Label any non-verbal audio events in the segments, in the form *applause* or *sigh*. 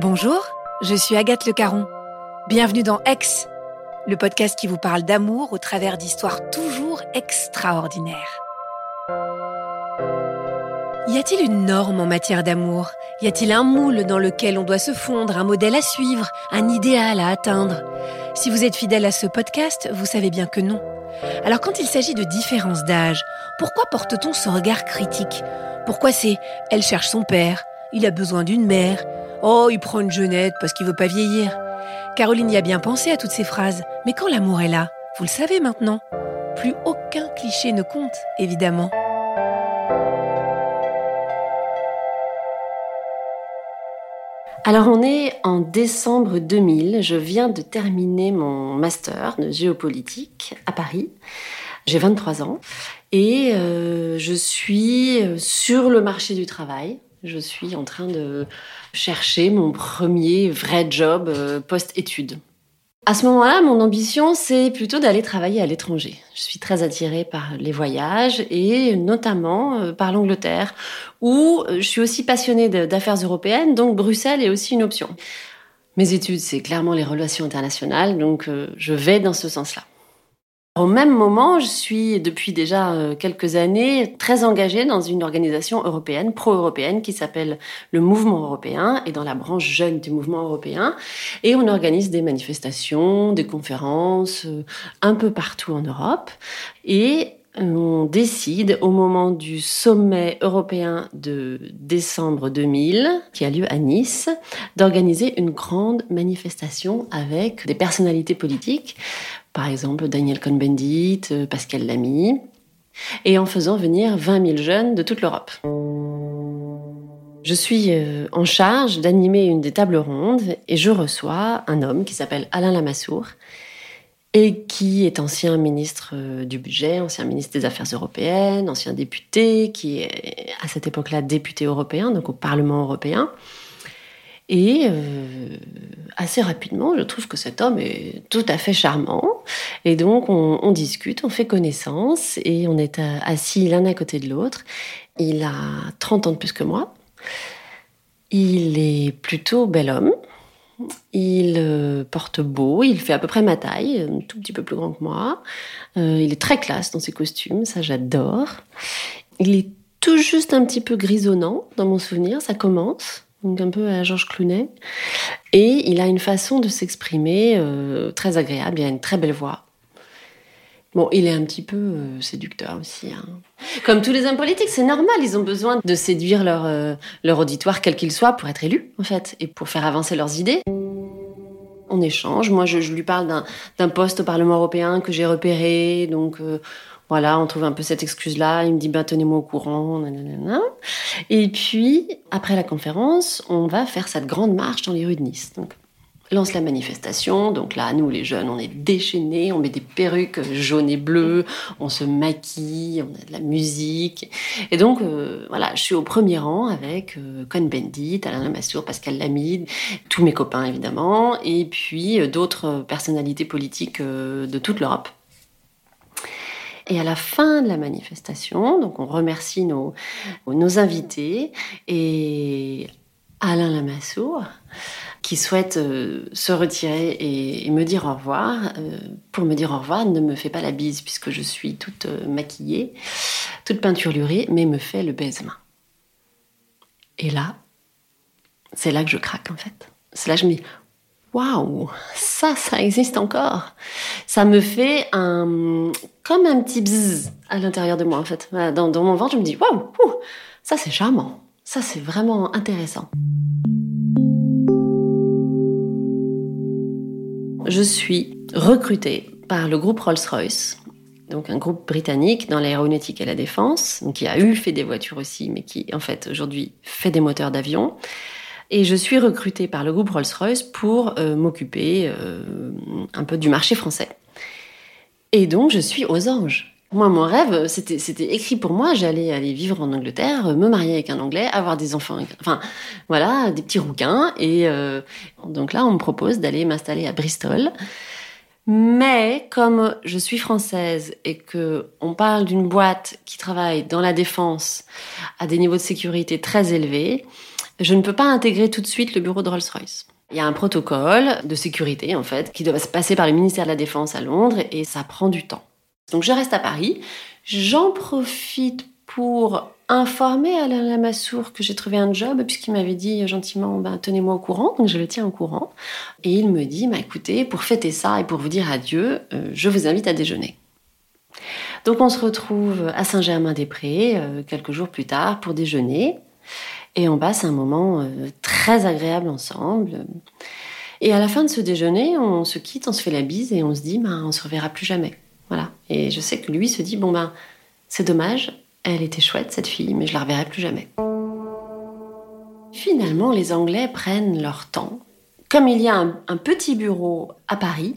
Bonjour, je suis Agathe Le Caron. Bienvenue dans Ex, le podcast qui vous parle d'amour au travers d'histoires toujours extraordinaires. Y a-t-il une norme en matière d'amour? Y a-t-il un moule dans lequel on doit se fondre, un modèle à suivre, un idéal à atteindre? Si vous êtes fidèle à ce podcast, vous savez bien que non. Alors quand il s'agit de différence d'âge, pourquoi porte-t-on ce regard critique? Pourquoi c'est elle cherche son père, il a besoin d'une mère, oh il prend une jeunette parce qu'il veut pas vieillir Caroline y a bien pensé à toutes ces phrases, mais quand l'amour est là, vous le savez maintenant, plus aucun cliché ne compte, évidemment. Alors on est en décembre 2000, je viens de terminer mon master de géopolitique à Paris. J'ai 23 ans et euh, je suis sur le marché du travail. Je suis en train de chercher mon premier vrai job euh, post-études. À ce moment-là, mon ambition, c'est plutôt d'aller travailler à l'étranger. Je suis très attirée par les voyages et notamment euh, par l'Angleterre, où euh, je suis aussi passionnée d'affaires européennes, donc Bruxelles est aussi une option. Mes études, c'est clairement les relations internationales, donc je vais dans ce sens-là. Au même moment, je suis depuis déjà euh, quelques années très engagée dans une organisation européenne, pro-européenne, qui s'appelle le Mouvement européen, et dans la branche jeune du Mouvement européen. Et on organise des manifestations, des conférences, euh, un peu partout en Europe. Et on décide au moment du sommet européen de décembre 2000, qui a lieu à Nice, d'organiser une grande manifestation avec des personnalités politiques par exemple Daniel Cohn-Bendit, euh, Pascal Lamy, et en faisant venir 20 000 jeunes de toute l'Europe. Je suis euh, en charge d'animer une des tables rondes et je reçois un homme qui s'appelle Alain Lamassoure et qui est ancien ministre euh, du budget, ancien ministre des Affaires européennes, ancien député, qui est à cette époque-là député européen, donc au Parlement européen. Et euh, assez rapidement, je trouve que cet homme est tout à fait charmant. Et donc, on, discute, on fait connaissance et on est assis l'un à côté de l'autre. Il a 30 ans de plus que moi. Il est plutôt bel homme. Il euh, porte beau, il fait à peu près ma taille, un tout petit peu plus grand que moi. Euh, il est très classe dans ses costumes, ça j'adore. Il est tout juste un petit peu grisonnant dans mon souvenir, ça commence donc un peu à Georges Clounet. Et il a une façon de s'exprimer euh, très agréable, il a une très belle voix. Bon, il est un petit peu euh, séducteur aussi. Hein. Comme tous les hommes politiques, c'est normal, ils ont besoin de séduire leur, euh, leur auditoire, quel qu'il soit, pour être élus, en fait, et pour faire avancer leurs idées. On échange, moi je, je lui parle d'un poste au Parlement européen que j'ai repéré, donc voilà, on trouve un peu cette excuse-là. Il me dit, bah, tenez-moi au courant. Et puis, après la conférence, on va faire cette grande marche dans les rues de Nice. Donc, lance la manifestation. Donc là, nous, les jeunes, on est déchaînés, on met des perruques jaunes et bleues, on se maquille, on a de la musique. Et donc, euh, voilà, je suis au premier rang avec euh, Cohn-Bendit, Alain Lamassoure, Pascal Lamy, tous mes copains, évidemment, et puis euh, d'autres personnalités politiques de toute l'Europe. Et à la fin de la manifestation, donc on remercie nos, invités et Alain Lamassoure qui souhaite euh, se retirer et, me dire au revoir. Euh, pour me dire au revoir, ne me fait pas la bise puisque je suis toute euh, maquillée, toute peinturlurée, mais me fait le baise-main. Et là, c'est là que je craque en fait. C'est là que je me dis waouh, ça, ça existe encore. Ça me fait un, comme un petit bzzz à l'intérieur de moi, en fait. Dans, mon ventre, je me dis, waouh, ça c'est charmant. Ça c'est vraiment intéressant. Je suis recrutée par le groupe Rolls-Royce donc un groupe britannique dans l'aéronautique et la défense, qui a eu fait des voitures aussi, mais qui en fait aujourd'hui fait des moteurs d'avion. Et je suis recrutée par le groupe Rolls-Royce pour euh, m'occuper euh, un peu du marché français. Et donc je suis aux anges. Moi, mon rêve, c'était, écrit pour moi. J'allais aller vivre en Angleterre, me marier avec un Anglais, avoir des enfants, enfin, voilà, des petits rouquins. Et euh, donc là, on me propose d'aller m'installer à Bristol. Mais comme je suis française et que on parle d'une boîte qui travaille dans la défense à des niveaux de sécurité très élevés, je ne peux pas intégrer tout de suite le bureau de Rolls-Royce. Il y a un protocole de sécurité en fait qui doit se passer par le ministère de la Défense à Londres et ça prend du temps. Donc je reste à Paris. J'en profite pour informer Alain Lamassoure que j'ai trouvé un job, puisqu'il m'avait dit gentiment ben, tenez-moi au courant, donc je le tiens au courant. Et il me dit bah, écoutez, pour fêter ça et pour vous dire adieu, euh, je vous invite à déjeuner. Donc on se retrouve à Saint-Germain-des-Prés euh, quelques jours plus tard pour déjeuner et on passe un moment euh, très agréable ensemble. Et à la fin de ce déjeuner, on se quitte, on se fait la bise et on se dit ben, on se reverra plus jamais. Voilà. Et je sais que lui se dit bon ben c'est dommage, elle était chouette, cette fille, mais je la reverrai plus jamais. Finalement, les Anglais prennent leur temps. Comme il y a un, petit bureau à Paris,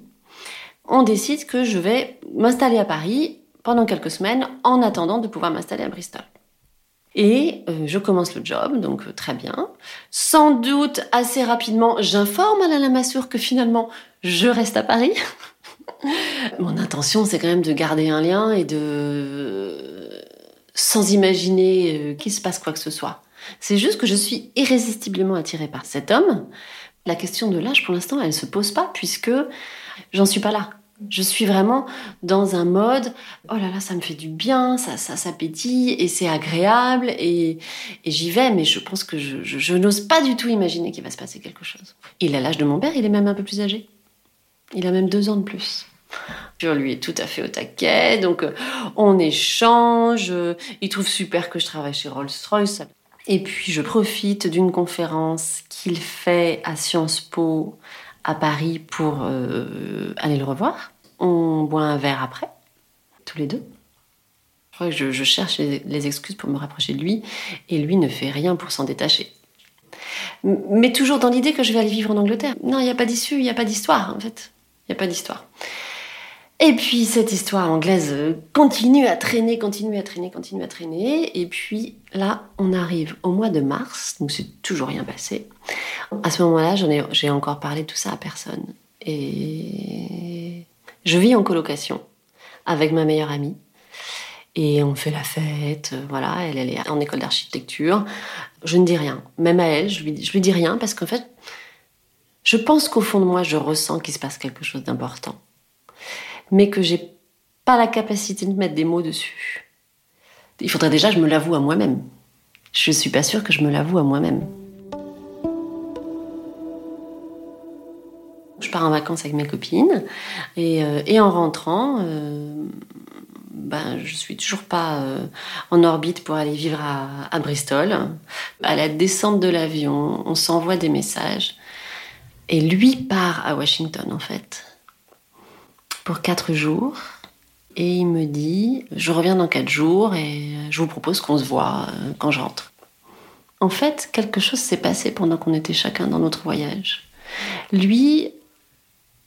on décide que je vais m'installer à Paris pendant quelques semaines en attendant de pouvoir m'installer à Bristol. Et euh, je commence le job, donc euh, très bien. Sans doute assez rapidement, j'informe Alain Lamassoure que finalement, je reste à Paris. *laughs* Mon intention, c'est quand même de garder un lien et de sans imaginer euh, qu'il se passe quoi que ce soit. C'est juste que je suis irrésistiblement attirée par cet homme. La question de l'âge, pour l'instant, elle ne se pose pas puisque j'en suis pas là. Je suis vraiment dans un mode oh là là, ça me fait du bien, ça, ça, et c'est agréable et, j'y vais, mais je pense que je, n'ose pas du tout imaginer qu'il va se passer quelque chose. Il a l'âge de mon père, il est même un peu plus âgé. Il a même deux ans de plus. Je lui est tout à fait au taquet, donc euh, on échange. Il trouve super que je travaille chez Rolls-Royce. Et puis je profite d'une conférence qu'il fait à Sciences Po à Paris pour euh, aller le revoir. On boit un verre après, tous les deux. Je, je cherche les, excuses pour me rapprocher de lui et lui ne fait rien pour s'en détacher. Mais toujours dans l'idée que je vais aller vivre en Angleterre. Non, il n'y a pas d'issue, il n'y a pas d'histoire en fait. Il n'y a pas d'histoire. Et puis cette histoire anglaise continue à traîner, continue à traîner, continue à traîner. Et puis là, on arrive au mois de mars, donc c'est toujours rien passé. À ce moment-là, j'ai encore parlé de tout ça à personne. Et je vis en colocation avec ma meilleure amie. Et on fait la fête, voilà, elle, elle est en école d'architecture. Je ne dis rien, même à elle, je lui, je lui dis rien parce qu'en fait, je pense qu'au fond de moi, je ressens qu'il se passe quelque chose d'important mais que j'ai pas la capacité de mettre des mots dessus. Il faudrait déjà que je me l'avoue à moi-même. Je suis pas sûre que je me l'avoue à moi-même. Je pars en vacances avec mes copines et, euh, en rentrant, euh, ben, je suis toujours pas euh, en orbite pour aller vivre à, Bristol. À la descente de l'avion, on s'envoie des messages et lui part à Washington en fait pour quatre jours. Et il me dit, je reviens dans quatre jours et je vous propose qu'on se voit euh, quand je rentre. En fait, quelque chose s'est passé pendant qu'on était chacun dans notre voyage. Lui,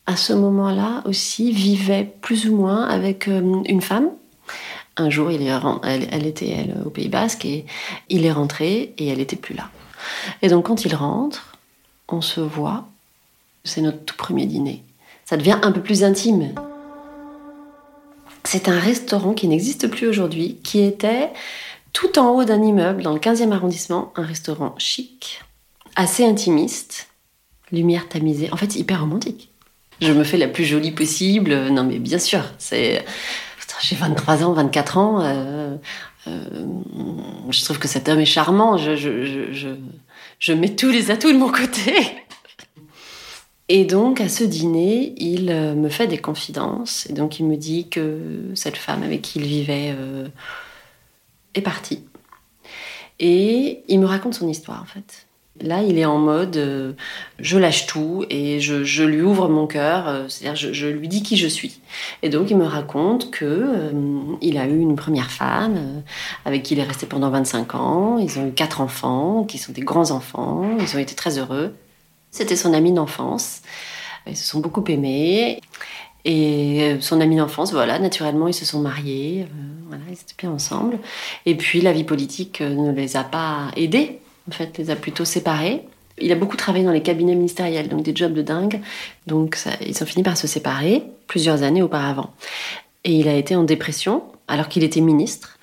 à ce moment-là aussi, vivait plus ou moins avec euh, une femme. Un jour, il est, elle, était au Pays Basque et il est rentré et elle n'était plus là. Et donc quand il rentre, on se voit. C'est notre tout premier dîner ça devient un peu plus intime. C'est un restaurant qui n'existe plus aujourd'hui, qui était tout en haut d'un immeuble dans le 15e arrondissement, un restaurant chic, assez intimiste, lumière tamisée, en fait hyper romantique. Je me fais la plus jolie possible, non mais bien sûr, c'est... J'ai 23 ans, 24 ans, euh, euh, je trouve que cet homme est charmant, je, je mets tous les atouts de mon côté. Et donc, à ce dîner, il euh, me fait des confidences. Et donc, il me dit que cette femme avec qui il vivait euh, est partie. Et il me raconte son histoire, en fait. Là, il est en mode euh, je lâche tout et je, lui ouvre mon cœur, c'est-à-dire je, je, lui dis qui je suis. Et donc, il me raconte que il a eu une première femme avec qui il est resté pendant 25 ans. Ils ont eu quatre enfants qui sont des grands enfants. Ils ont été très heureux. C'était son ami d'enfance. Ils se sont beaucoup aimés. Et son ami d'enfance, voilà, naturellement, ils se sont mariés. voilà, ils étaient bien ensemble. Et puis, la vie politique ne les a pas aidés en fait, les a plutôt séparés. Il a beaucoup travaillé dans les cabinets ministériels, donc des jobs de dingue. Donc ils ont fini par se séparer plusieurs années auparavant. Et il a été en dépression alors qu'il était ministre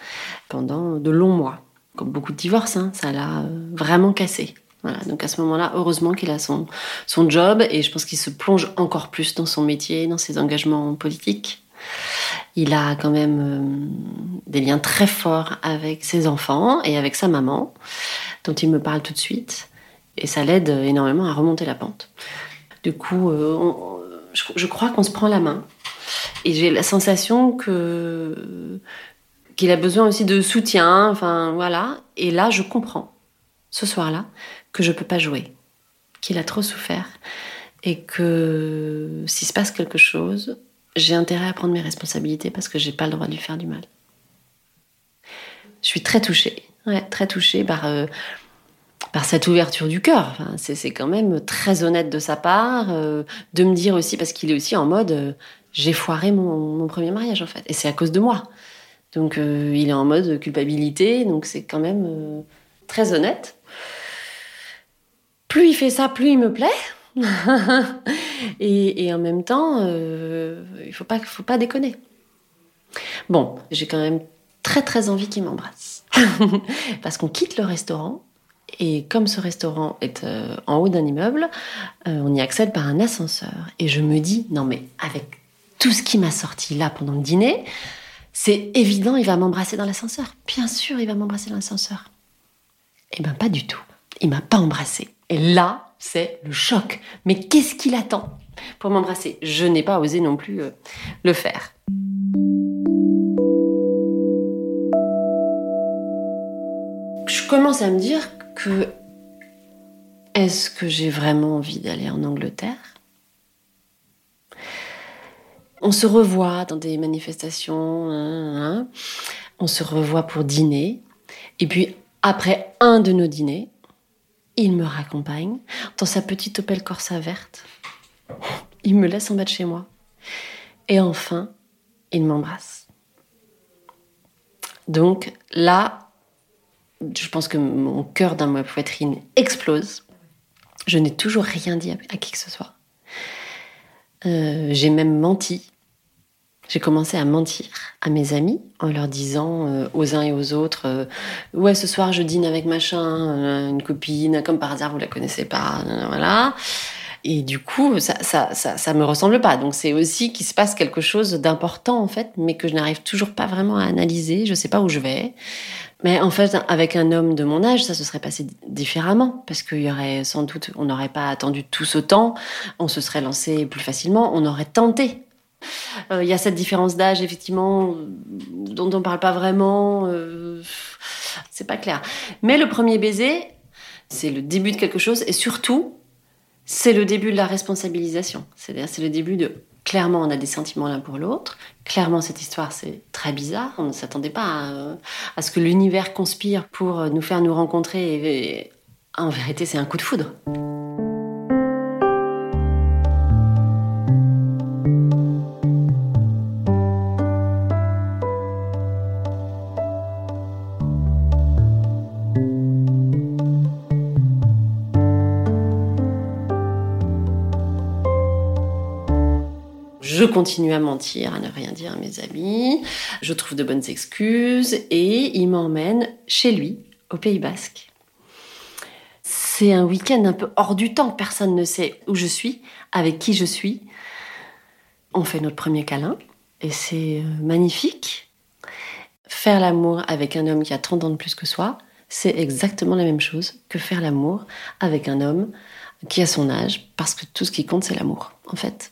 pendant de longs mois. Comme beaucoup de divorces, hein, ça l'a euh, vraiment cassé. Voilà, donc à ce moment-là, heureusement qu'il a son, son job et je pense qu'il se plonge encore plus dans son métier, dans ses engagements politiques. Il a quand même euh, des liens très forts avec ses enfants et avec sa maman dont il me parle tout de suite. Et ça l'aide énormément à remonter la pente. Du coup, euh, je, crois qu'on se prend la main. Et j'ai la sensation que qu'il a besoin aussi de soutien. Enfin, voilà. Et là, je comprends, ce soir-là, que je peux pas jouer. Qu'il a trop souffert. Et que s'il se passe quelque chose, j'ai intérêt à prendre mes responsabilités parce que j'ai pas le droit de lui faire du mal. Je suis très touchée. Très touchée par, euh, par cette ouverture du cœur. C'est quand même très honnête de sa part, euh, de me dire aussi, parce qu'il est aussi en mode euh, j'ai foiré mon, mon, premier mariage en fait, et c'est à cause de moi. Donc il est en mode culpabilité, donc c'est quand même très honnête. Plus il fait ça, plus il me plaît. *laughs* et, en même temps, il faut pas, faut pas déconner. Bon, j'ai quand même très très envie qu'il m'embrasse. *laughs* Parce qu'on quitte le restaurant et comme ce restaurant est euh, en haut d'un immeuble, euh, on y accède par un ascenseur. Et je me dis, non mais avec tout ce qui m'a sorti là pendant le dîner, c'est évident, il va m'embrasser dans l'ascenseur. Bien sûr, il va m'embrasser dans l'ascenseur. Eh ben pas du tout. Il m'a pas embrassé. Et là, c'est le choc. Mais qu'est-ce qu'il attend pour m'embrasser? Je n'ai pas osé non plus euh, le faire. Je commence à me dire que est-ce que j'ai vraiment envie d'aller en Angleterre? On se revoit dans des manifestations, hein, hein. on se revoit pour dîner, et puis après un de nos dîners, il me raccompagne dans sa petite Opel Corsa verte. Il me laisse en bas de chez moi. Et enfin, il m'embrasse. Donc là, je pense que mon cœur dans ma poitrine explose. Je n'ai toujours rien dit à, qui que ce soit. Euh, j'ai même menti. J'ai commencé à mentir à mes amis en leur disant euh, aux uns et aux autres euh, Ouais, ce soir je dîne avec machin, une copine, comme par hasard vous la connaissez pas, voilà. Et du coup, ça, ça, ça, me ressemble pas. Donc c'est aussi qu'il se passe quelque chose d'important en fait, mais que je n'arrive toujours pas vraiment à analyser. Je sais pas où je vais. Mais en fait, avec un homme de mon âge, ça se serait passé différemment, parce qu'il y aurait sans doute, on n'aurait pas attendu tout ce temps, on se serait lancé plus facilement, on aurait tenté. Euh, il y a cette différence d'âge, effectivement, dont on ne parle pas vraiment. Euh, c'est pas clair. Mais le premier baiser, c'est le début de quelque chose, et surtout, c'est le début de la responsabilisation. C'est-à-dire, c'est le début de Clairement, on a des sentiments l'un pour l'autre. Clairement, cette histoire, c'est très bizarre. On ne s'attendait pas à, ce que l'univers conspire pour nous faire nous rencontrer. et en vérité, c'est un coup de foudre. Je continue à mentir, à ne rien dire à mes amis. Je trouve de bonnes excuses et il m'emmène chez lui, au Pays Basque. C'est un week-end un peu hors du temps. Personne ne sait où je suis, avec qui je suis. On fait notre premier câlin et c'est euh, magnifique. Faire l'amour avec un homme qui a 30 ans de plus que soi, c'est exactement la même chose que faire l'amour avec un homme qui a son âge, parce que tout ce qui compte, c'est l'amour, en fait.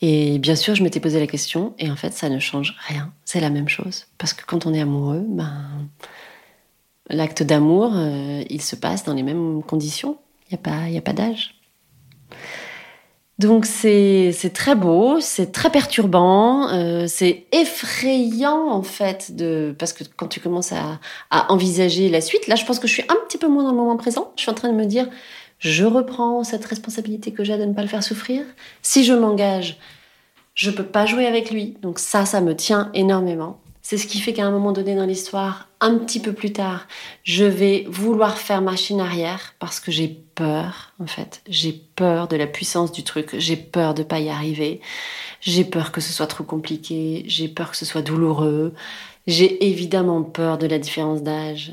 Et bien sûr, je m'étais posé la question, et en fait, ça ne change rien. C'est la même chose. Parce que quand on est amoureux, ben, L'acte d'amour, euh, il se passe dans les mêmes conditions. Il n'y a pas, pas d'âge. Donc c'est très beau, c'est très perturbant, euh, c'est effrayant en fait de parce que quand tu commences à, envisager la suite, là je pense que je suis un petit peu moins dans le moment présent. Je suis en train de me dire je reprends cette responsabilité que j'ai de ne pas le faire souffrir. Si je m'engage, je peux pas jouer avec lui. Donc ça, ça me tient énormément. C'est ce qui fait qu'à un moment donné dans l'histoire, un petit peu plus tard, je vais vouloir faire machine arrière parce que j'ai peur, en fait. J'ai peur de la puissance du truc, j'ai peur de pas y arriver, j'ai peur que ce soit trop compliqué, j'ai peur que ce soit douloureux, j'ai évidemment peur de la différence d'âge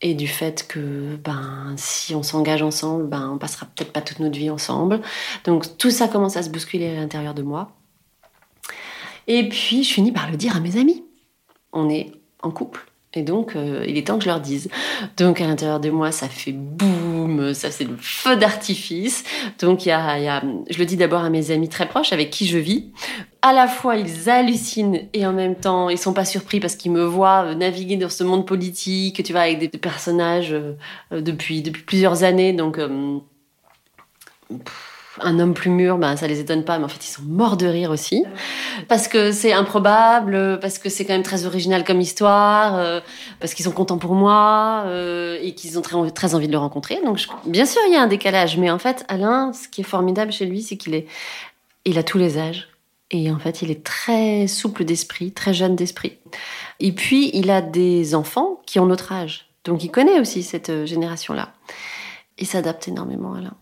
et du fait que ben si on s'engage ensemble, ben on passera peut-être pas toute notre vie ensemble. Donc tout ça commence à se bousculer à l'intérieur de moi. Et puis je finis par le dire à mes amis on est en couple. Et donc, euh, il est temps que je leur dise. Donc, à l'intérieur de moi, ça fait boum, ça c'est le feu d'artifice. Donc, il y a, je le dis d'abord à mes amis très proches avec qui je vis. À la fois, ils hallucinent et en même temps, ils sont pas surpris parce qu'ils me voient euh, naviguer dans ce monde politique, tu vois, avec des personnages euh, depuis, depuis plusieurs années. Donc, un homme plus mûr, ben, ça les étonne pas, mais en fait, ils sont morts de rire aussi. Parce que c'est improbable, parce que c'est quand même très original comme histoire, euh, parce qu'ils sont contents pour moi, euh, et qu'ils ont très, très envie de le rencontrer. Donc, bien sûr, il y a un décalage, mais en fait, Alain, ce qui est formidable chez lui, c'est qu'il est, il a tous les âges. Et en fait, il est très souple d'esprit, très jeune d'esprit. Et puis, il a des enfants qui ont notre âge. Donc, il connaît aussi cette euh, génération-là. Il s'adapte énormément, Alain.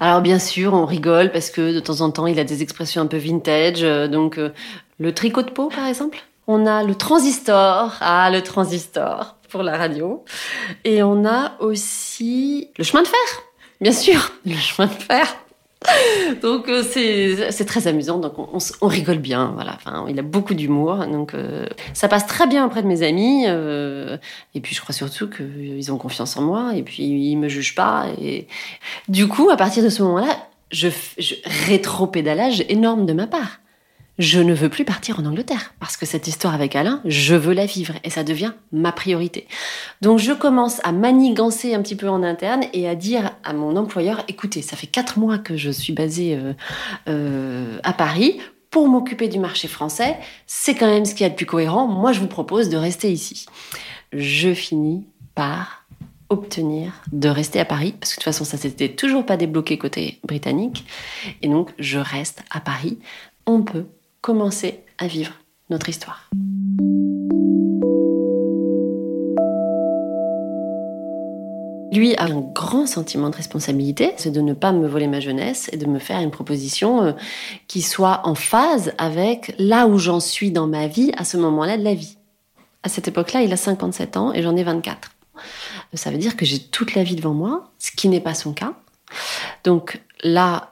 Alors bien sûr, on rigole parce que de temps en temps, il a des expressions un peu vintage. Euh, donc euh, le tricot de peau, par exemple. On a le transistor. Ah, le transistor pour la radio. Et on a aussi le chemin de fer. Bien sûr, *laughs* le chemin de fer. *laughs* donc euh, c'est très amusant, donc on, rigole bien, voilà. Enfin, il a beaucoup d'humour, donc euh, ça passe très bien auprès de mes amis. Euh, et puis je crois surtout qu'ils ont confiance en moi, et puis ils me jugent pas. Et du coup, à partir de ce moment-là, je, je rétro-pédalage énorme de ma part je ne veux plus partir en Angleterre parce que cette histoire avec Alain, je veux la vivre et ça devient ma priorité. Donc je commence à manigancer un petit peu en interne et à dire à mon employeur, écoutez, ça fait quatre mois que je suis basée euh, euh, à Paris pour m'occuper du marché français, c'est quand même ce qu'il y a de plus cohérent. Moi, je vous propose de rester ici. Je finis par obtenir de rester à Paris, parce que de toute façon, ça s'était toujours pas débloqué côté britannique. Et donc, je reste à Paris. On peut commencer à vivre notre histoire. Lui a un grand sentiment de responsabilité, c'est de ne pas me voler ma jeunesse et de me faire une proposition euh, qui soit en phase avec là où j'en suis dans ma vie à ce moment-là de la vie. À cette époque-là, il a 57 ans et j'en ai 24. Ça veut dire que j'ai toute la vie devant moi, ce qui n'est pas son cas. Donc là,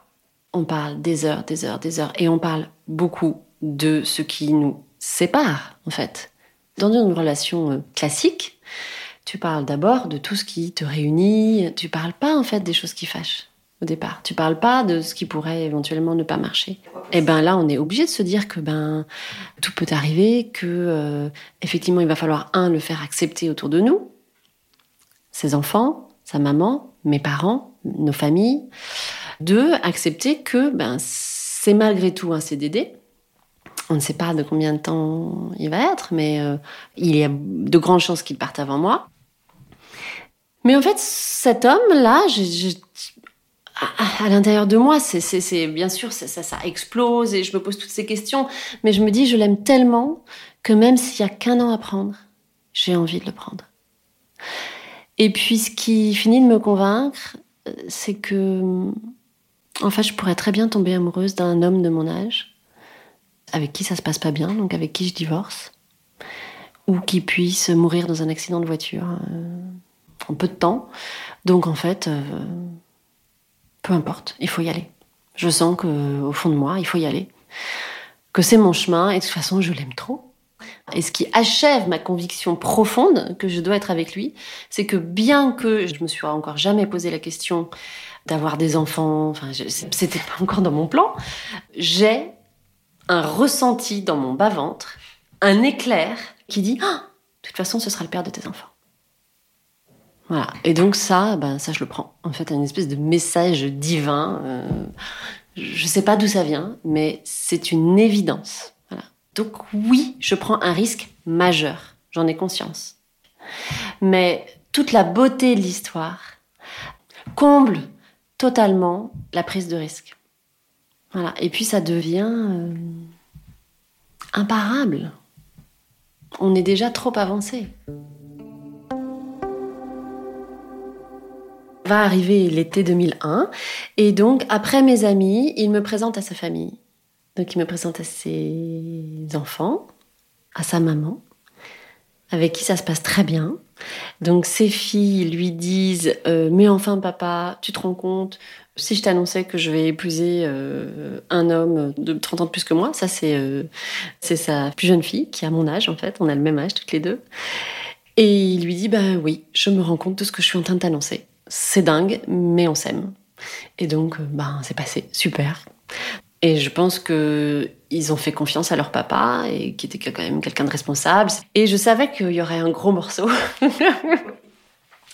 on parle des heures, des heures, des heures, et on parle beaucoup de ce qui nous sépare, en fait. Dans une relation euh, classique, tu parles d'abord de tout ce qui te réunit, tu parles pas, en fait, des choses qui fâchent au départ. Tu parles pas de ce qui pourrait éventuellement ne pas marcher. Et eh ben là, on est obligé de se dire que ben tout peut arriver, que euh, effectivement, il va falloir un le faire accepter autour de nous, ses enfants, sa maman, mes parents, nos familles. Deux, accepter que ben c'est malgré tout un CDD, on ne sait pas de combien de temps il va être, mais euh, il y a de grandes chances qu'il parte avant moi. Mais en fait, cet homme-là, à, l'intérieur de moi, c'est bien sûr, ça, ça, explose et je me pose toutes ces questions, mais je me dis, je l'aime tellement que même s'il y a qu'un an à prendre, j'ai envie de le prendre. Et puis, ce qui finit de me convaincre, euh, c'est que, en fait, je pourrais très bien tomber amoureuse d'un homme de mon âge avec qui ça se passe pas bien, donc avec qui je divorce, ou qui puisse mourir dans un accident de voiture euh, en peu de temps. Donc en fait, euh, peu importe, il faut y aller. Je sens que au fond de moi, il faut y aller, que c'est mon chemin et de toute façon, je l'aime trop. Et ce qui achève ma conviction profonde que je dois être avec lui, c'est que bien que je me suis encore jamais posé la question d'avoir des enfants, enfin, c'était pas encore dans mon plan, j'ai un ressenti dans mon bas-ventre, un éclair qui dit ah, De toute façon, ce sera le père de tes enfants. Voilà. Et donc ça, ben, ça je le prends. En fait, un espèce de message divin. Euh, je sais pas d'où ça vient, mais c'est une évidence. Donc oui, je prends un risque majeur. J'en ai conscience. Mais toute la beauté de l'histoire comble totalement la prise de risque. Voilà. Et puis ça devient euh, imparable. On est déjà trop avancé. Va arriver l'été 2001 et donc après mes amis, il me présente à sa famille. Donc il me présente à ses enfants, à sa maman, avec qui ça se passe très bien. Donc ses filles lui disent euh, Mais enfin papa, tu te rends compte Si je t'annonçais que je vais épouser euh, un homme de 30 ans de plus que moi, ça c'est euh, c'est sa plus jeune fille qui a mon âge en fait, on a le même âge toutes les deux. Et il lui dit Bah oui, je me rends compte de ce que je suis en train de t'annoncer. C'est dingue, mais on s'aime. Et donc, bah, c'est passé, super. Et je pense que ils ont fait confiance à leur papa et qui était quand même quelqu'un de responsable. Et je savais qu'il y aurait un gros morceau. *laughs*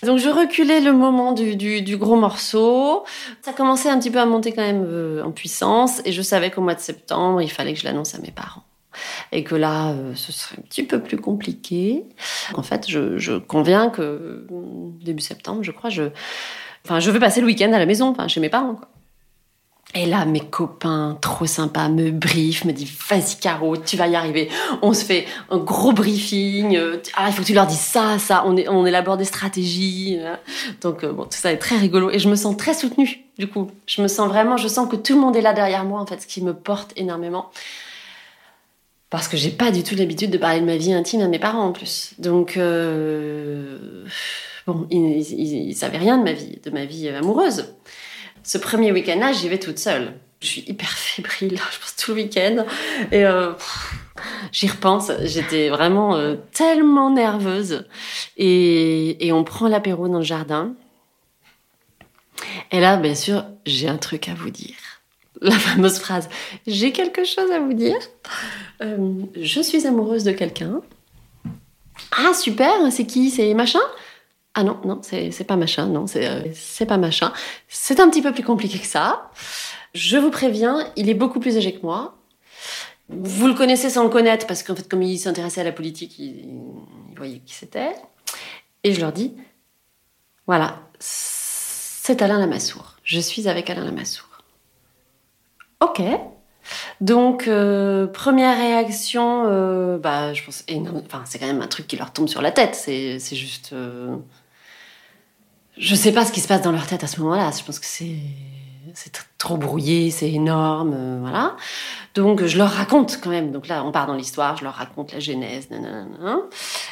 Donc je reculais le moment du, gros morceau. Ça commençait un petit peu à monter quand même euh, en puissance et je savais qu'au mois de septembre, il fallait que je l'annonce à mes parents. Et que là, euh, ce serait un petit peu plus compliqué. En fait, je, conviens que début septembre, je crois, je, enfin, je veux passer le week-end à la maison, enfin, chez mes parents. Et là, mes copains, trop sympas, me briefent, me disent Vas-y, Caro, tu vas y arriver. On se fait un gros briefing. Euh, ah, il faut que tu leur dises ça, ça. On, est, on élabore des stratégies. Hein. Donc, euh, bon, tout ça est très rigolo. Et je me sens très soutenue, du coup. Je me sens vraiment, je sens que tout le monde est là derrière moi, en fait, ce qui me porte énormément. Parce que j'ai pas du tout l'habitude de parler de ma vie intime à mes parents, en plus. Donc, euh, bon, ils, ils savaient rien de ma vie, de ma vie amoureuse. Ce premier week-end-là, j'y vais toute seule. Je suis hyper fébrile, *laughs* je pense tout le week-end. Et euh, j'y repense, j'étais vraiment euh, tellement nerveuse. Et, et on prend l'apéro dans le jardin. Et là, bien sûr, j'ai un truc à vous dire. La fameuse phrase J'ai quelque chose à vous dire. Euh, je suis amoureuse de quelqu'un. Ah, super, c'est qui C'est machin? Ah non, non, c'est pas machin, non, euh, c'est pas machin. C'est un petit peu plus compliqué que ça. Je vous préviens, il est beaucoup plus âgé que moi. Vous le connaissez sans le connaître, parce qu'en fait, comme il s'intéressait à la politique, il, voyait qui c'était. Et je leur dis, voilà, c'est Alain Lamassoure. Je suis avec Alain Lamassoure. Ok. Donc, euh, première réaction, euh, bah, je pense, enfin, c'est quand même un truc qui leur tombe sur la tête. C'est juste. Je sais pas ce qui se passe dans leur tête à ce moment-là. Je pense que c'est c'est trop brouillé, c'est énorme, euh, voilà. Donc je leur raconte quand même. Donc là, on part dans l'histoire, je leur raconte la genèse, nanana.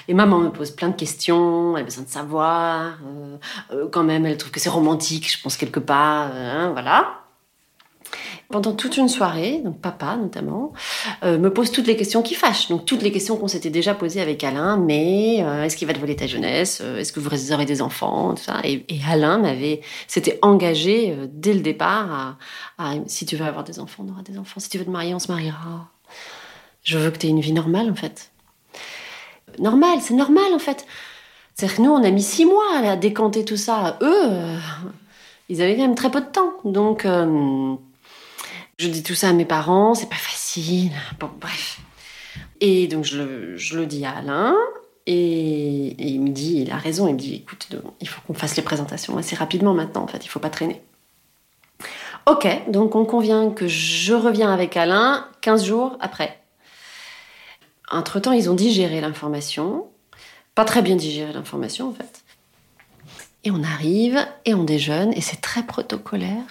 Et maman me pose plein de questions, elle a besoin de savoir. Euh, euh, quand même, elle trouve que c'est romantique, je pense quelque part, hein, voilà pendant toute une soirée, donc papa notamment, euh, me pose toutes les questions qui fâchent. Donc toutes les questions qu'on s'était déjà posées avec Alain, mais euh, est-ce qu'il va te voler ta jeunesse euh, Est-ce que vous aurez des enfants tout ça. Et, Alain m'avait, s'était engagé dès le départ à, si tu veux avoir des enfants, on aura des enfants. Si tu veux te marier, on se mariera. Je veux que tu aies une vie normale en fait. Normal, c'est normal en fait. C'est-à-dire que nous, on a mis six mois à décanter tout ça. Eux, ils avaient quand même très peu de temps. Donc, je dis tout ça à mes parents, c'est pas facile. Bon, bref. Et donc je le, dis à Alain, et, il me dit, il a raison, il me dit, écoute, il faut qu'on fasse les présentations assez rapidement maintenant, en fait, il faut pas traîner. Ok, donc on convient que je reviens avec Alain 15 jours après. Entre-temps, ils ont digéré l'information. Pas très bien digéré l'information, en fait. Et on arrive, et on déjeune, et c'est très protocolaire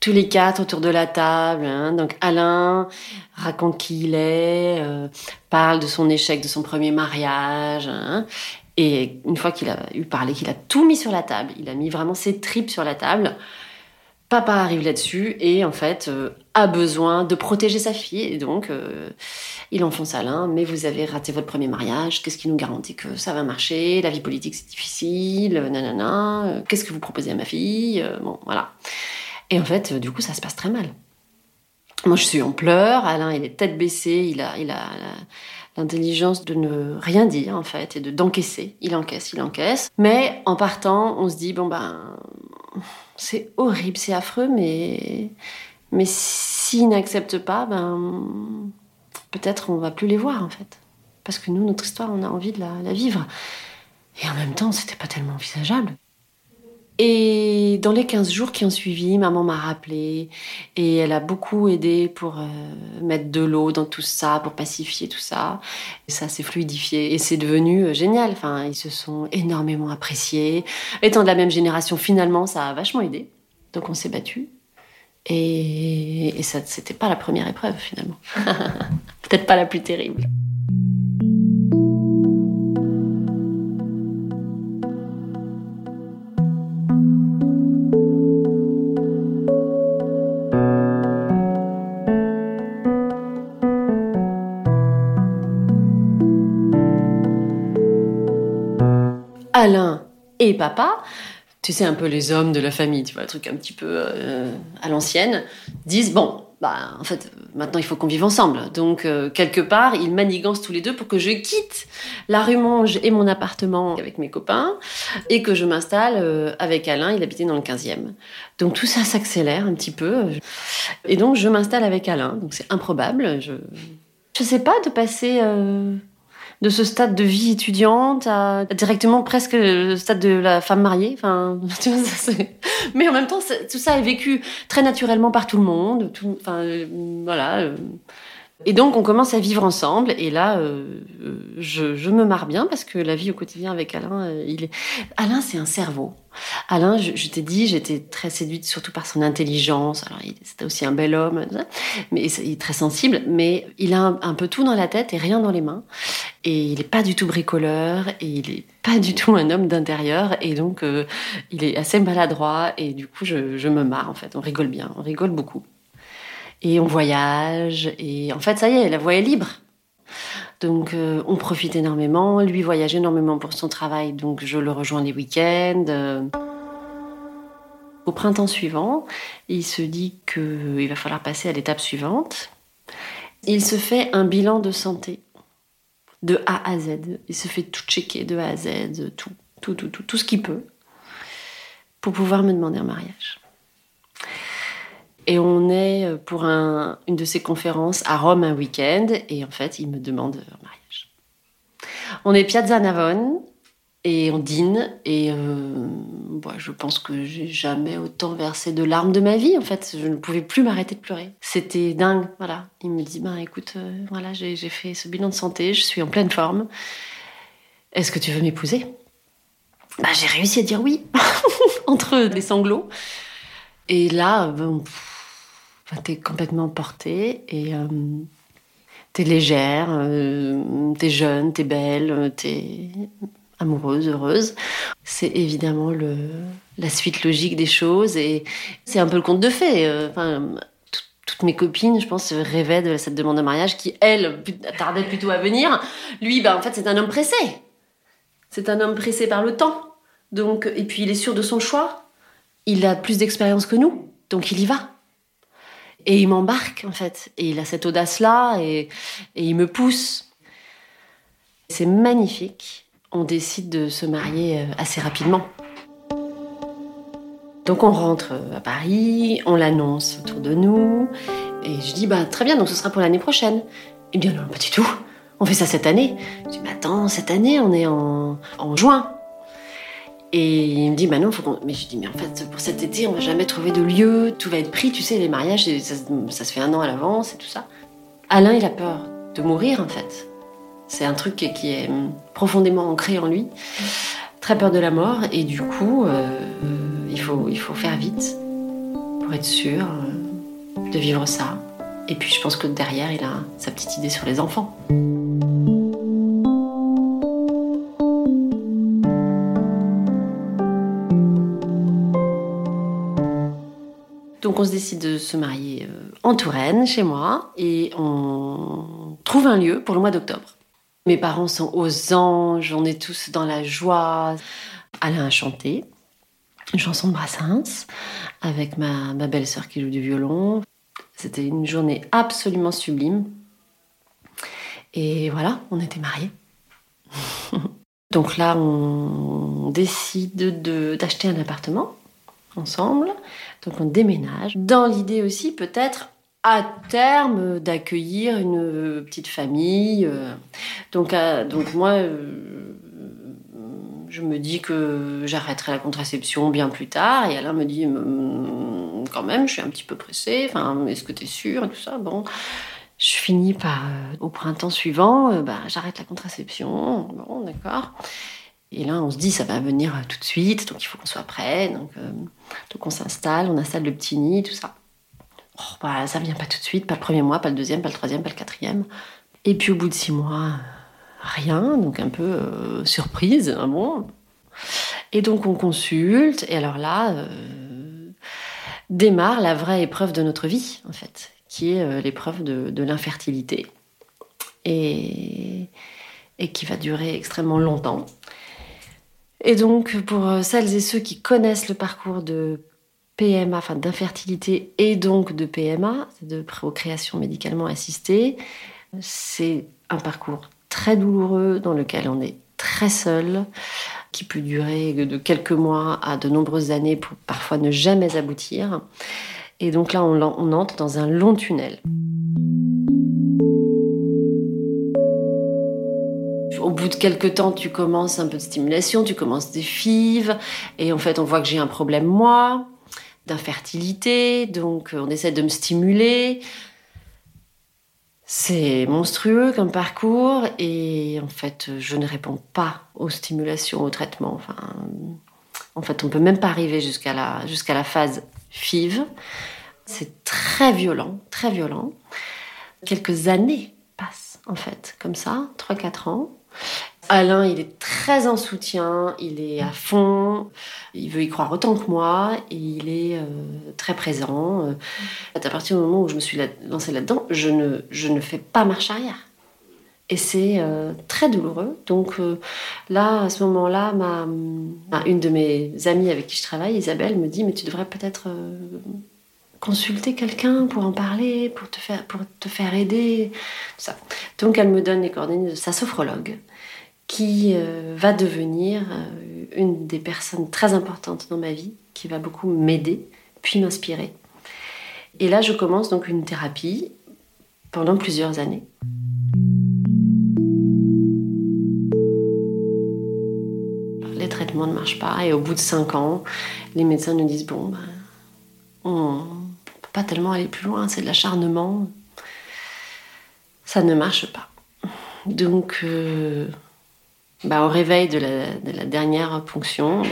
tous les quatre autour de la table. Hein. Donc Alain raconte qui il est, euh, parle de son échec de son premier mariage. Hein. Et une fois qu'il a eu parlé, qu'il a tout mis sur la table, il a mis vraiment ses tripes sur la table. Papa arrive là-dessus et en fait euh, a besoin de protéger sa fille et donc euh, il enfonce Alain. Mais vous avez raté votre premier mariage. Qu'est-ce qui nous garantit que ça va marcher? La vie politique c'est difficile. Nanana. Qu'est-ce que vous proposez à ma fille? Bon voilà. Et en fait, du coup, ça se passe très mal. Moi, je suis en pleurs. Alain, il est tête baissée. Il a, il a l'intelligence de ne rien dire, en fait, et de d'encaisser. Il encaisse, il encaisse. Mais en partant, on se dit, bon, ben, c'est horrible, c'est affreux, mais, mais s'ils n'acceptent pas, ben, peut-être on va plus les voir, en fait. Parce que nous, notre histoire, on a envie de la, la vivre. Et en même temps, c'était pas tellement envisageable. Et dans les 15 jours qui ont suivi, maman m'a rappelé et elle a beaucoup aidé pour euh, mettre de l'eau dans tout ça, pour pacifier tout ça. Et ça s'est fluidifié et c'est devenu euh, génial. Enfin, ils se sont énormément appréciés. Étant de la même génération, finalement, ça a vachement aidé. Donc on s'est battu. Et, et ça, c'était pas la première épreuve finalement. *laughs* Peut-être pas la plus terrible. Et papa, tu sais, un peu les hommes de la famille, tu vois, le truc un petit peu euh, à l'ancienne, disent bon, bah, en fait, maintenant il faut qu'on vive ensemble. Donc, euh, quelque part, ils manigancent tous les deux pour que je quitte la rue Monge et mon appartement avec mes copains et que je m'installe euh, avec Alain, il habitait dans le 15e. Donc, tout ça s'accélère un petit peu. Et donc, je m'installe avec Alain. Donc, c'est improbable. Je. Je sais pas de passer de ce stade de vie étudiante à directement presque le stade de la femme mariée. Enfin, *laughs* mais en même temps, tout ça est vécu très naturellement par tout le monde. Tout, enfin, euh, voilà. Euh. Et donc, on commence à vivre ensemble. Et là, euh, je, je, me marre bien parce que la vie au quotidien avec Alain, est... Alain, c'est un cerveau. Alain, je, t'ai dit, j'étais très séduite surtout par son intelligence. Alors, c'était aussi un bel homme, mais il est très sensible. Mais il a un, peu tout dans la tête et rien dans les mains. Et il n'est pas du tout bricoleur et il n'est pas du tout un homme d'intérieur. Et donc, euh, il est assez maladroit. Et du coup, je me marre en fait. On rigole bien, on rigole beaucoup. Et on voyage. Et en fait, ça y est, la voie est libre. Donc euh, on profite énormément. Lui voyage énormément pour son travail, donc je le rejoins les week-ends. Euh. Au printemps suivant, il se dit qu'il va falloir passer à l'étape suivante. Il se fait un bilan de santé de A à Z. Il se fait tout checker de A à Z, tout, tout, tout, tout, tout ce qu'il peut pour pouvoir me demander un mariage. Et on est euh, pour une de ses conférences à Rome un week-end, et en fait, il me demande un mariage. On est Piazza Navone, et on dîne, et euh, je pense que j'ai jamais autant versé de larmes de ma vie, en fait. Je ne pouvais plus m'arrêter de pleurer. C'était dingue, voilà. Il me dit, ben écoute, euh, voilà, j'ai fait ce bilan de santé, je suis en pleine forme. Est-ce que tu veux m'épouser? Bah, J'ai réussi à dire oui, *laughs* entre les sanglots. Et là, t'es complètement portée et euh, t'es légère, euh, t'es jeune, t'es belle, t'es amoureuse, heureuse. C'est évidemment le, la suite logique des choses et c'est un peu le conte de fées. Euh, enfin, toutes mes copines, je pense, rêvaient de cette demande de mariage qui, elle, tardait plutôt à venir. Lui, bah, en fait, c'est un homme pressé. C'est un homme pressé par le temps. Donc, et puis, il est sûr de son choix. Il a plus d'expérience que nous. Donc, il y va. Et il m'embarque, en fait. Et il a cette audace-là, et, il me pousse. C'est magnifique. On décide de se marier euh, assez rapidement. Donc on rentre euh, à Paris, on l'annonce autour de nous, et je dis bah très bien, donc ce sera pour l'année prochaine. Eh bien non, pas du tout. On fait ça cette année. Je dis mais attends, cette année on est en, en juin. Et il me dit, bah non, faut qu'on. Mais je dis, mais en fait, pour cet été, on va jamais trouver de lieu, tout va être pris, tu sais, les mariages, ça, se fait un an à l'avance et tout ça. Alain, il a peur de mourir, en fait. C'est un truc qui est profondément ancré en lui. Très peur de la mort, et du coup, euh, il, faut, il faut faire vite pour être sûr euh, de vivre ça. Et puis, je pense que derrière, il a sa petite idée sur les enfants. Donc on se décide de se marier euh, en Touraine, chez moi, et on trouve un lieu pour le mois d'octobre. Mes parents sont aux anges, on est tous dans la joie. Alain a chanté une chanson de Brassens avec ma, belle-sœur qui joue du violon. C'était une journée absolument sublime. Et voilà, on était mariés. *laughs* Donc là, on décide d'acheter un appartement ensemble. Donc on déménage. Dans l'idée aussi, peut-être, à terme, d'accueillir une petite famille. Donc, donc moi, euh, je me dis que j'arrêterai la contraception bien plus tard. Et Alain me dit, hum, quand même, je suis un petit peu pressée. Enfin, est-ce que tu es sûre tout ça? Bon, je finis par, euh, au printemps suivant, euh, bah, j'arrête la contraception. Bon, d'accord. Et là, on se dit, ça va venir euh, tout de suite, donc il faut qu'on soit prêt. Donc, donc on s'installe, on installe le petit nid, tout ça. Oh, bah, ça vient pas tout de suite, pas le premier mois, pas le deuxième, pas le troisième, pas le quatrième. Et puis au bout de six mois, rien, donc un peu surprise, hein, bon. Et donc on consulte, et alors là, démarre la vraie épreuve de notre vie, en fait qui est euh, l'épreuve de, l'infertilité et, qui va durer extrêmement longtemps. Et donc, pour euh, celles et ceux qui connaissent le parcours de PMA, enfin d'infertilité et donc de PMA, de procréation médicalement assistée, c'est un parcours très douloureux dans lequel on est très seul, qui peut durer de quelques mois à de nombreuses années pour parfois ne jamais aboutir. Et donc là, on, entre dans un long tunnel. Au bout de quelques temps, tu commences un peu de stimulation, tu commences des fives, et en fait, on voit que j'ai un problème, moi, d'infertilité, donc euh, on essaie de me stimuler. C'est monstrueux comme parcours, et en fait, je ne réponds pas aux stimulations, aux traitements. Enfin, en fait, on peut même pas arriver jusqu'à la, jusqu'à la phase FIV. C'est très violent, très violent. Quelques années passent, en fait, comme ça, 3-4 ans. Alain, il est très en soutien, il est à fond, il veut y croire autant que moi, et il est euh, très présent. À partir du moment où je me suis lancée là-dedans, je ne, je ne fais pas marche arrière. Et c'est euh, très douloureux. Donc euh, là, à ce moment-là, ma, une de mes amies avec qui je travaille, Isabelle, me dit, mais tu devrais peut-être euh, consulter quelqu'un pour en parler, pour te faire, pour te faire aider. Ça. Donc elle me donne les coordonnées de sa sophrologue, qui va devenir une des personnes très importantes dans ma vie, qui va beaucoup m'aider, puis m'inspirer. Et là, je commence donc une thérapie pendant plusieurs années. ne marche pas. Et au bout de cinq ans, les médecins nous disent bon, ben, on pas tellement aller plus loin, c'est de l'acharnement. Ça ne marche pas. Donc, euh, bah, au réveil de la, dernière ponction, ben,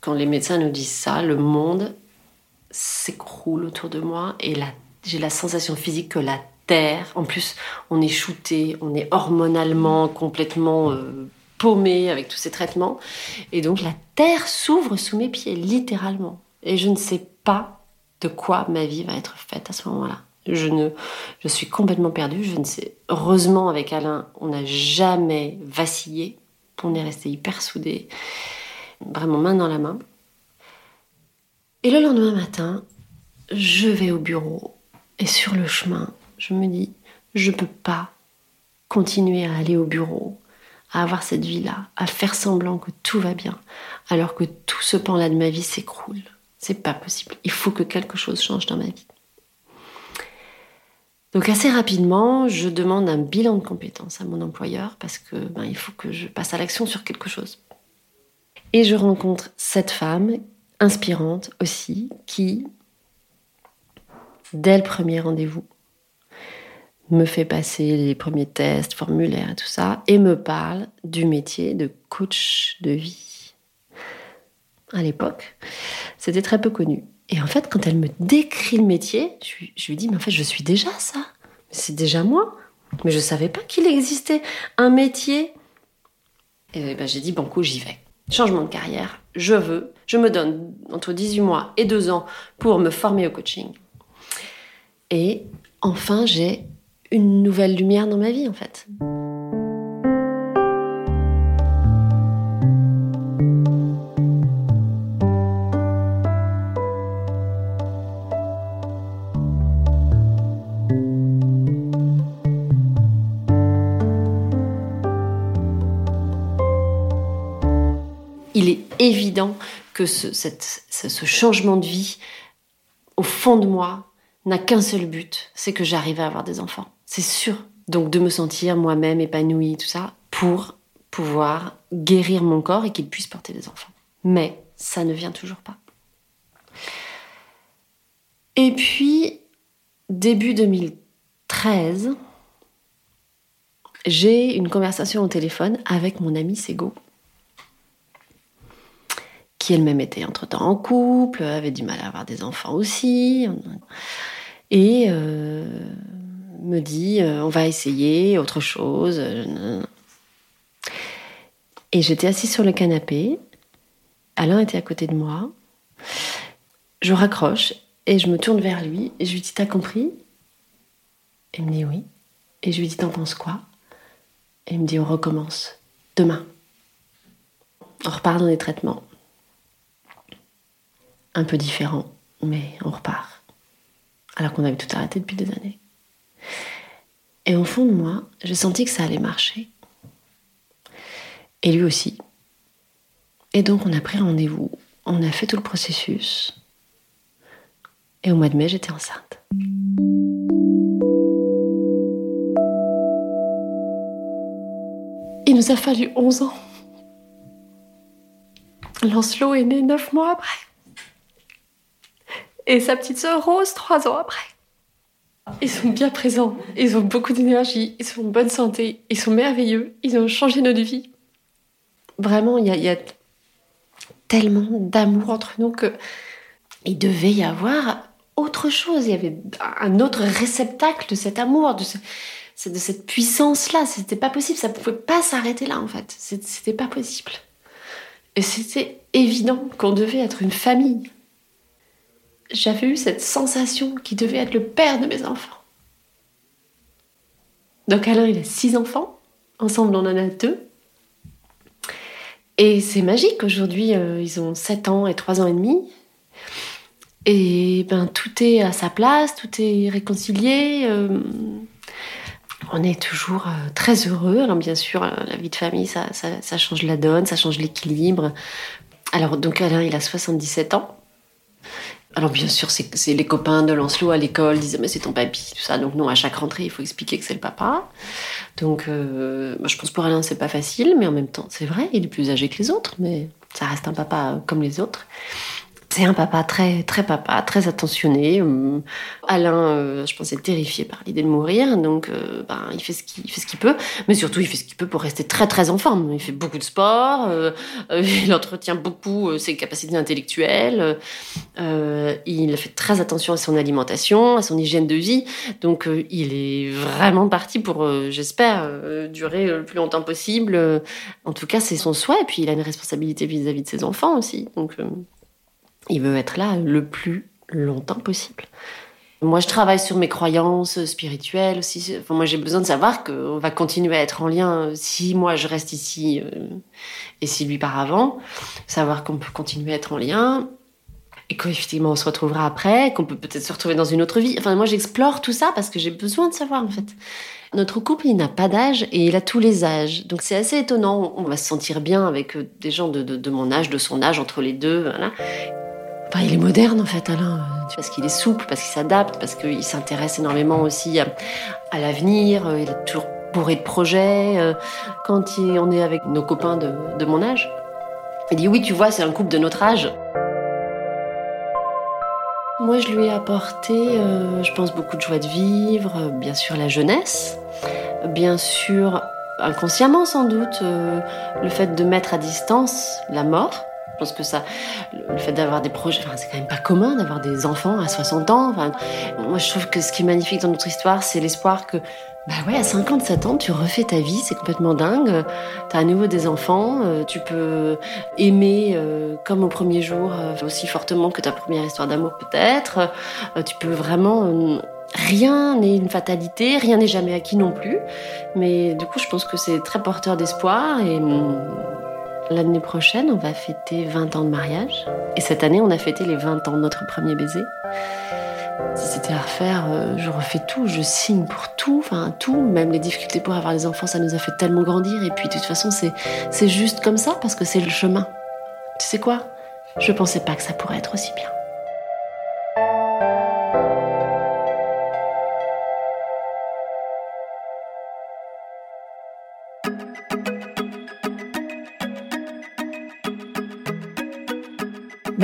quand les médecins nous disent ça, le monde s'écroule autour de moi et j'ai la sensation physique que la terre, en plus, on est shooté, on est hormonalement complètement euh, paumée avec tous ces traitements. Et donc la terre s'ouvre sous mes pieds, littéralement. Et je ne sais pas de quoi ma vie va être faite à ce moment-là. Je, ne, je suis complètement perdue. Je ne sais. Heureusement, avec Alain, on n'a jamais vacillé. On est resté hyper soudés, vraiment main dans la main. Et le lendemain matin, je vais au bureau et sur le chemin, je me dis, je ne peux pas continuer à aller au bureau à avoir cette vie-là, à faire semblant que tout va bien, alors que tout ce pan-là de ma vie s'écroule. C'est pas possible. Il faut que quelque chose change dans ma vie. Donc assez rapidement, je demande un bilan de compétences à mon employeur parce que ben, il faut que je passe à l'action sur quelque chose. Et je rencontre cette femme inspirante aussi qui, dès le premier rendez-vous, me fait passer les premiers tests, formulaires et tout ça, et me parle du métier de coach de vie. À l'époque, c'était très peu connu. Et en fait, quand elle me décrit le métier, je, lui dis, mais en fait, je suis déjà ça. C'est déjà moi. Mais je ne savais pas qu'il existait un métier. Et ben, j'ai dit, banco, j'y vais. Changement de carrière, je veux. Je me donne entre 18 mois et 2 ans pour me former au coaching. Et enfin, j'ai une nouvelle lumière dans ma vie en fait. Que ce, changement de vie, au fond de moi, n'a qu'un seul but, c'est que j'arrive à avoir des enfants. C'est sûr. Donc de me sentir moi-même épanouie, tout ça, pour pouvoir guérir mon corps et qu'il puisse porter des enfants. Mais ça ne vient toujours pas. Et puis, début 2013, j'ai une conversation au téléphone avec mon amie Sego, qui elle-même était entre-temps en couple, avait du mal à avoir des enfants aussi, et euh, me dit euh, on va essayer autre chose. Et j'étais assise sur le canapé, Alain était à côté de moi, je raccroche et je me tourne vers lui et je lui dis T'as compris? Il me dit oui. Et je lui dis T'en penses quoi? Et il me dit On recommence demain. On repart dans des traitements. Un peu différents, mais on repart. Alors qu'on avait tout arrêté depuis des années. Et au fond de moi, j'ai senti que ça allait marcher. Et lui aussi. Et donc on a pris rendez-vous, on a fait tout le processus. Et au mois de mai, j'étais enceinte. Il nous a fallu 11 ans. Lancelot est né 9 mois après. Et sa petite sœur Rose 3 ans après. Ils sont bien présents, ils ont beaucoup d'énergie, ils sont en bonne santé, ils sont merveilleux, ils ont changé notre vie. Vraiment, il y, a tellement d'amour entre nous que il devait y avoir autre chose. Il y avait un autre réceptacle de cet amour, de, de cette puissance-là. C'était pas possible. Ça pouvait pas s'arrêter là, en fait. C'était pas possible. Et c'était évident qu'on devait être une famille. J'avais eu cette sensation qu'il devait être le père de mes enfants. Donc Alain, il a six enfants. Ensemble, on en a deux. Et c'est magique. Aujourd'hui, euh, ils ont 7 ans et 3 ans et demi. Et ben tout est à sa place, tout est réconcilié. Euh, on est toujours euh, très heureux. Alors bien sûr, la vie de famille, ça, ça, change la donne, ça change l'équilibre. Alors donc Alain, il a 77 ans. Alors bien sûr, c'est les copains de Lancelot à l'école disaient mais c'est ton papy, tout ça. Donc non, à chaque rentrée, il faut expliquer que c'est le papa. Donc je pense pour Alain, c'est pas facile, mais en même temps, c'est vrai, il est plus âgé que les autres, mais ça reste un papa comme les autres. C'est un papa très, très papa, très attentionné. Euh, Alain, euh, je pense, est terrifié par l'idée de mourir, donc euh, ben, il fait ce qu'il fait peut, mais surtout il fait ce qu'il peut pour rester très très en forme. Il fait beaucoup de sport, *laughs* il entretient beaucoup ses capacités intellectuelles, il fait très attention à son alimentation, à son hygiène de vie, donc il est vraiment parti pour, j'espère, durer le plus longtemps possible. En tout cas, c'est son souhait, et puis il a une responsabilité vis-à-vis -vis de ses enfants aussi, donc. Il veut être là le plus longtemps possible. Moi, je travaille sur mes croyances spirituelles aussi. Enfin, moi, j'ai besoin de savoir qu'on va continuer à être en lien si moi je reste ici euh, et si lui part avant. Savoir qu'on peut continuer à être en lien et qu'effectivement on se retrouvera après, qu'on peut peut-être se retrouver dans une autre vie. Enfin, moi, j'explore tout ça parce que j'ai besoin de savoir en fait. Notre couple, il n'a pas d'âge et il a tous les âges. Donc c'est assez étonnant. On va se sentir bien avec euh, des gens de, de, de mon âge, de son âge, entre les deux. Voilà il est moderne en fait, Alain, parce qu'il est souple, parce qu'il s'adapte, parce qu'il s'intéresse énormément aussi à, l'avenir. Euh, il est toujours bourré de projets. Euh, quand on est avec nos copains de, mon âge, il dit oui, tu vois, c'est un couple de notre âge. Moi, je lui ai apporté, euh, je pense, beaucoup de joie de vivre, bien sûr la jeunesse, bien sûr, inconsciemment sans doute, le fait de mettre à distance la mort. Je pense que ça, le fait d'avoir des projets, c'est quand même pas commun d'avoir des enfants à 60 ans. Moi, je trouve que ce qui est magnifique dans notre histoire, c'est l'espoir que, bah ouais, à 57 ans, tu refais ta vie, c'est complètement dingue. T'as à nouveau des enfants, euh, tu peux aimer euh, comme au premier jour, euh, aussi fortement que ta première histoire d'amour peut-être. tu peux vraiment Rien n'est une fatalité, rien n'est jamais acquis non plus. Mais du coup, je pense que c'est très porteur d'espoir et hum, L'année prochaine, on va fêter 20 ans de mariage. Et cette année, on a fêté les 20 ans de notre premier baiser. Si c'était à refaire, euh, je refais tout, je signe pour tout, enfin tout, même les difficultés pour avoir des enfants, ça nous a fait tellement grandir. Et puis de toute façon, c'est juste comme ça parce que c'est le chemin. Tu sais quoi? Je pensais pas que ça pourrait être aussi bien.